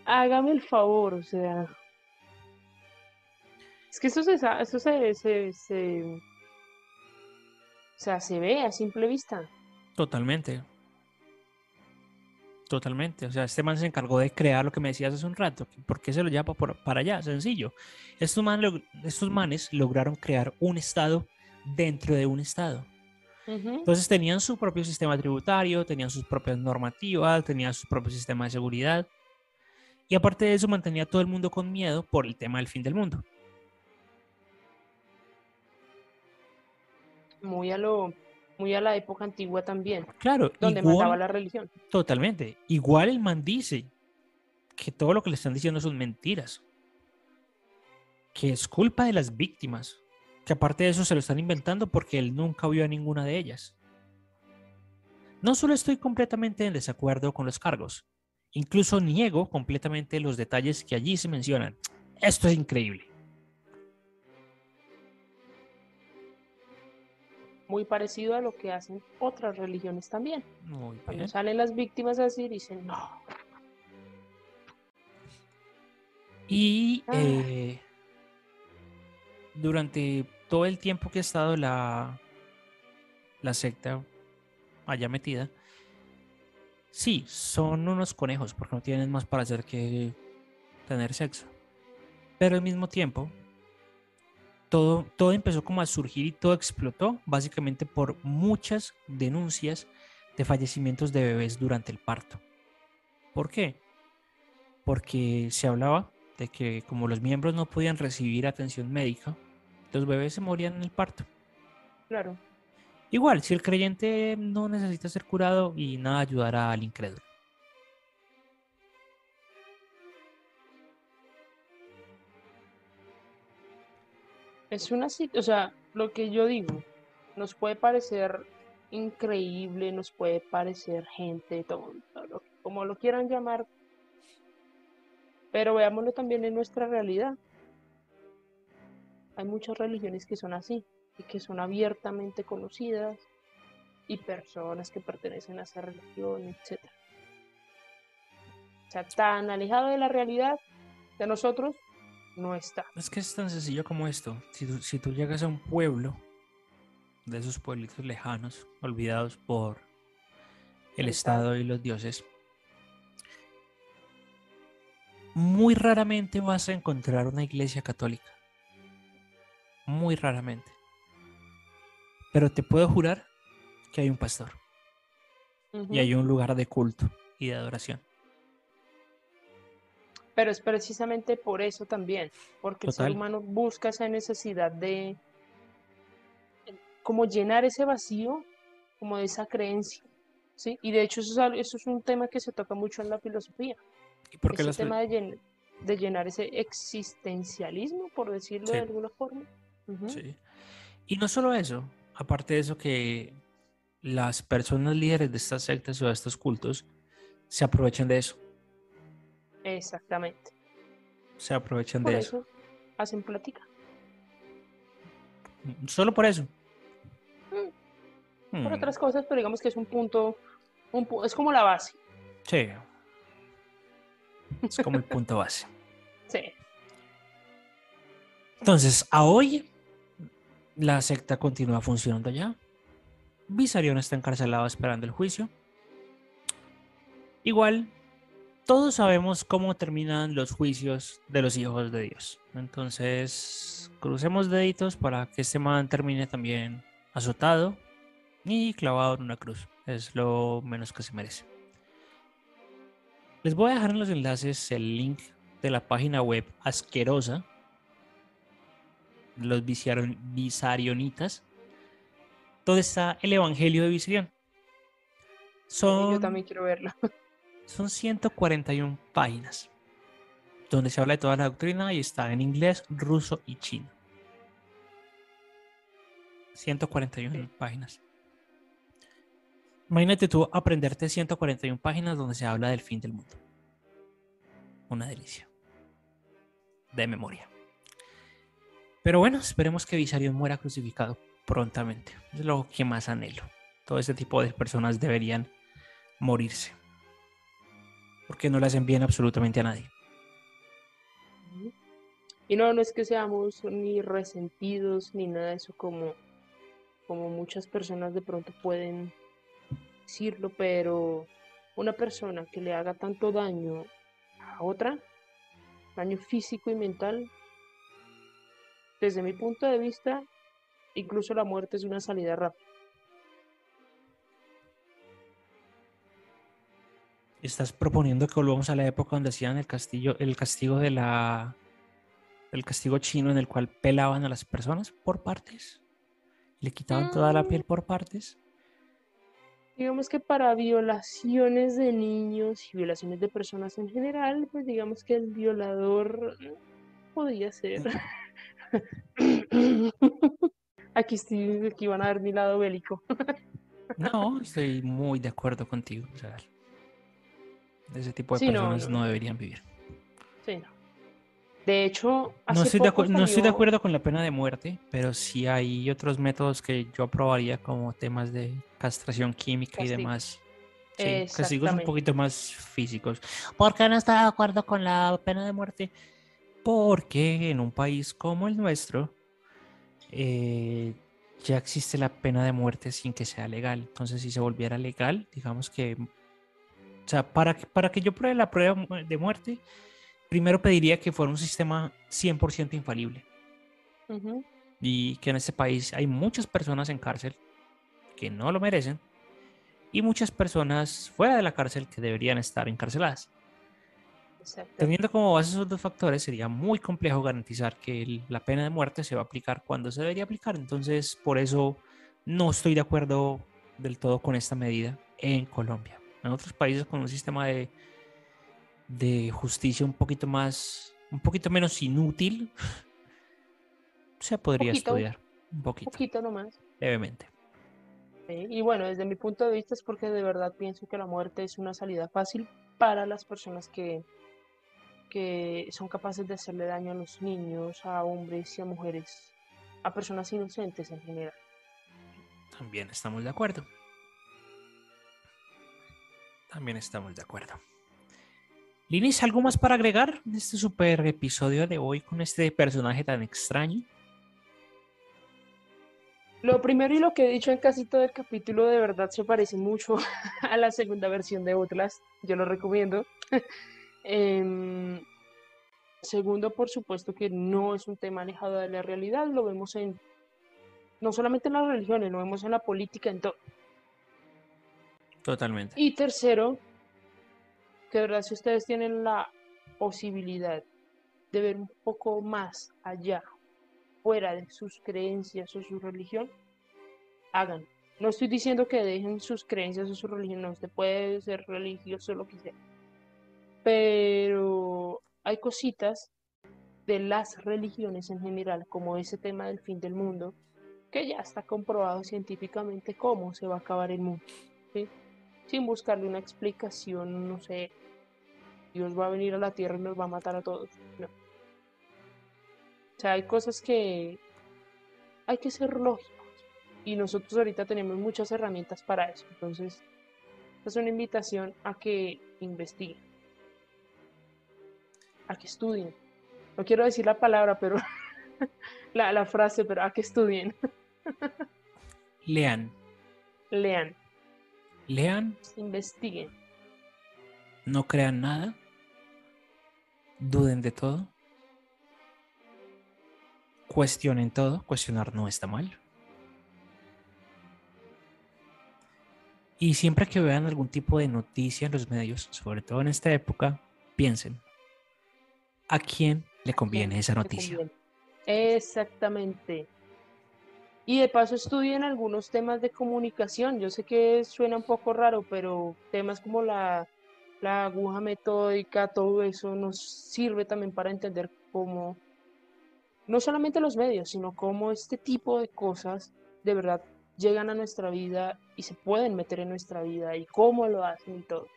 Hágame el favor, o sea. Es que eso se, eso se, se, se, o sea, se ve a simple vista. Totalmente. Totalmente. O sea, este man se encargó de crear lo que me decías hace un rato. ¿Por qué se lo lleva para allá? Sencillo. Estos, estos manes lograron crear un estado dentro de un estado. Entonces tenían su propio sistema tributario, tenían sus propias normativas, tenían su propio sistema de seguridad. Y aparte de eso, mantenía a todo el mundo con miedo por el tema del fin del mundo. Muy a lo muy a la época antigua también. Claro, donde mataba la religión. Totalmente. Igual el man dice que todo lo que le están diciendo son mentiras. Que es culpa de las víctimas. Que aparte de eso se lo están inventando porque él nunca vio a ninguna de ellas. No solo estoy completamente en desacuerdo con los cargos, incluso niego completamente los detalles que allí se mencionan. Esto es increíble. muy parecido a lo que hacen otras religiones también. Cuando salen las víctimas así, dicen no. Y ah. Durante todo el tiempo que ha estado la, la secta allá metida, sí, son unos conejos porque no tienen más para hacer que tener sexo. Pero al mismo tiempo, todo, empezó como a surgir y todo explotó básicamente por muchas denuncias de fallecimientos de bebés durante el parto. ¿Por qué? Porque se hablaba de que como los miembros no podían recibir atención médica, los bebés se morían en el parto. Claro. Igual, si el creyente no necesita ser curado y nada ayudará al incrédulo. Es una o sea, lo que yo digo, nos puede parecer increíble, nos puede parecer gente como lo quieran llamar, pero veámoslo también en nuestra realidad. Hay muchas religiones que son así y que son abiertamente conocidas y personas que pertenecen a esa religión, etc. O sea, tan alejado de la realidad de nosotros no está. Es que es tan sencillo como esto. Si tú, llegas a un pueblo, de esos pueblitos lejanos, olvidados por el, Estado y los dioses, muy raramente vas a encontrar una iglesia católica. Muy raramente. Pero te puedo jurar que hay un pastor. Y hay un lugar de culto y de adoración. Pero es precisamente por eso también, porque el ser humano busca esa necesidad de como llenar ese vacío, como de esa creencia, ¿sí? Y de hecho eso es, eso es un tema que se toca mucho en la filosofía. ¿Y por qué tema de, de, llenar ese existencialismo, por decirlo de alguna forma. Sí. Y no solo eso, aparte de eso que las personas líderes de estas sectas o de estos cultos se aprovechan de eso Exactamente. Se aprovechan de eso. Hacen plática. Solo por eso. Mm. Por hmm. otras cosas, pero digamos que es un punto, un es como la base. Sí. Es como el punto base. Sí. Entonces, a hoy la secta continúa funcionando ya. Visarion está encarcelado esperando el juicio. Igual, todos sabemos cómo terminan los juicios de los hijos de Dios. Entonces, crucemos deditos para que este man termine también azotado y clavado en una cruz. Es lo menos que se merece. Les voy a dejar en los enlaces el link de la página web asquerosa los visarionitas, donde está el Evangelio de Visarión. Son, Yo también quiero verlo. Son 141 páginas donde se habla de toda la doctrina y está en inglés, ruso y chino. 141 páginas. Imagínate tú aprenderte 141 páginas donde se habla del fin del mundo. Una delicia. De memoria. Pero bueno, esperemos que Visarion muera crucificado prontamente. Es lo que más anhelo. Todo ese tipo de personas deberían morirse. Porque no le hacen bien absolutamente a nadie. Y no, no es que seamos ni resentidos ni nada de eso como, como muchas personas de pronto pueden decirlo, pero una persona que le haga tanto daño a otra, daño físico y mental, desde mi punto de vista, incluso la muerte es una salida rápida. ¿Estás proponiendo que volvamos a la época donde hacían el castillo, el castigo de la el castigo chino en el cual pelaban a las personas por partes? ¿Le quitaban toda la piel por partes? Digamos que para violaciones de niños y violaciones de personas en general, pues digamos que el violador podía ser. aquí, estoy, aquí van a ver mi lado bélico. no, estoy muy de acuerdo contigo. O sea, ese tipo de personas no, deberían vivir. Sí, no. De hecho, no, estoy de, no estoy de acuerdo con la pena de muerte, pero sí hay otros métodos que yo aprobaría como temas de castración química y demás. Sí, castigos un poquito más físicos. ¿Por qué no está de acuerdo con la pena de muerte? Porque en un país como el nuestro eh, ya existe la pena de muerte sin que sea legal. Entonces, si se volviera legal, digamos que o sea, para que, para que yo pruebe la prueba de muerte, primero pediría que fuera un sistema 100% infalible. Y que en este país hay muchas personas en cárcel que no lo merecen y muchas personas fuera de la cárcel que deberían estar encarceladas. Teniendo como base esos dos factores, sería muy complejo garantizar que la pena de muerte se va a aplicar cuando se debería aplicar. Entonces, por eso no estoy de acuerdo del todo con esta medida en Colombia en otros países con un sistema de, de justicia un poquito más, un poquito menos inútil, se podría estudiar un poquito. Un poquito nomás. Levemente. y bueno, desde mi punto de vista es porque de verdad pienso que la muerte es una salida fácil para las personas que, que son capaces de hacerle daño a los niños, a hombres y a mujeres, a personas inocentes en general. También estamos de acuerdo. También estamos de acuerdo. Linis, ¿algo más para agregar en este super episodio de hoy con este personaje tan extraño? Lo primero y lo que he dicho en casi todo el capítulo de verdad se parece mucho a la segunda versión de Outlast. Yo lo recomiendo. Em, segundo, por supuesto que no es un tema alejado de la realidad. Lo vemos en no solamente en las religiones, lo vemos en la política, en todo. Totalmente. Y tercero, que de verdad si ustedes tienen la posibilidad de ver un poco más allá, fuera de sus creencias o su religión, hagan. No estoy diciendo que dejen sus creencias o su religión, no, usted puede ser religioso o lo que sea. Pero hay cositas de las religiones en general, como ese tema del fin del mundo, que ya está comprobado científicamente cómo se va a acabar el mundo. sin buscarle una explicación, no sé, Dios va a venir a la tierra y nos va a matar a todos. No. O sea, hay cosas que hay que ser lógicos. Y nosotros ahorita tenemos muchas herramientas para eso. Entonces, es una invitación a que investiguen, a que estudien. No quiero decir la palabra, pero la, la frase, pero a que estudien. Lean. Lean. Lean. Investiguen. No crean nada. Duden de todo. Cuestionen todo. Cuestionar no está mal. Y siempre que vean algún tipo de noticia en los medios, sobre todo en esta época, piensen, ¿a quién le conviene esa noticia? Exactamente. Y de paso estudien algunos temas de comunicación. Yo sé que suena un poco raro, pero temas como la, la aguja metódica, todo eso nos sirve también para entender cómo, no solamente los medios, sino cómo este tipo de cosas de verdad llegan a nuestra vida y se pueden meter en nuestra vida y cómo lo hacen y todos.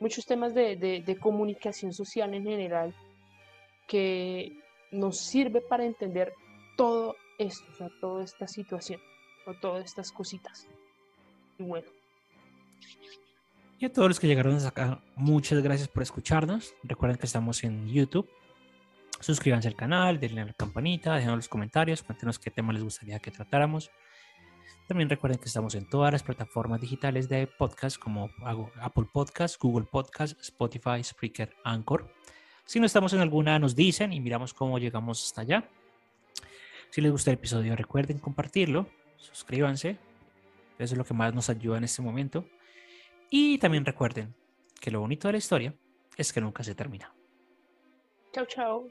Muchos temas de, de, de comunicación social en general que nos sirve para entender todo esto, toda esta situación, o todas estas cositas. Y bueno. Y a todos los que llegaron hasta acá, muchas gracias por escucharnos. Recuerden que estamos en YouTube. Suscríbanse al canal, denle a la campanita, déjenos los comentarios, cuéntenos qué tema les gustaría que tratáramos. También recuerden que estamos en todas las plataformas digitales de podcast como Apple Podcast, Google Podcast, Spotify, Spreaker, Anchor. Si no estamos en alguna, nos dicen y miramos cómo llegamos hasta allá. Si les gusta el episodio, recuerden compartirlo, suscríbanse, eso es lo que más nos ayuda en este momento. Y también recuerden que lo bonito de la historia es que nunca se termina. Chao, chao.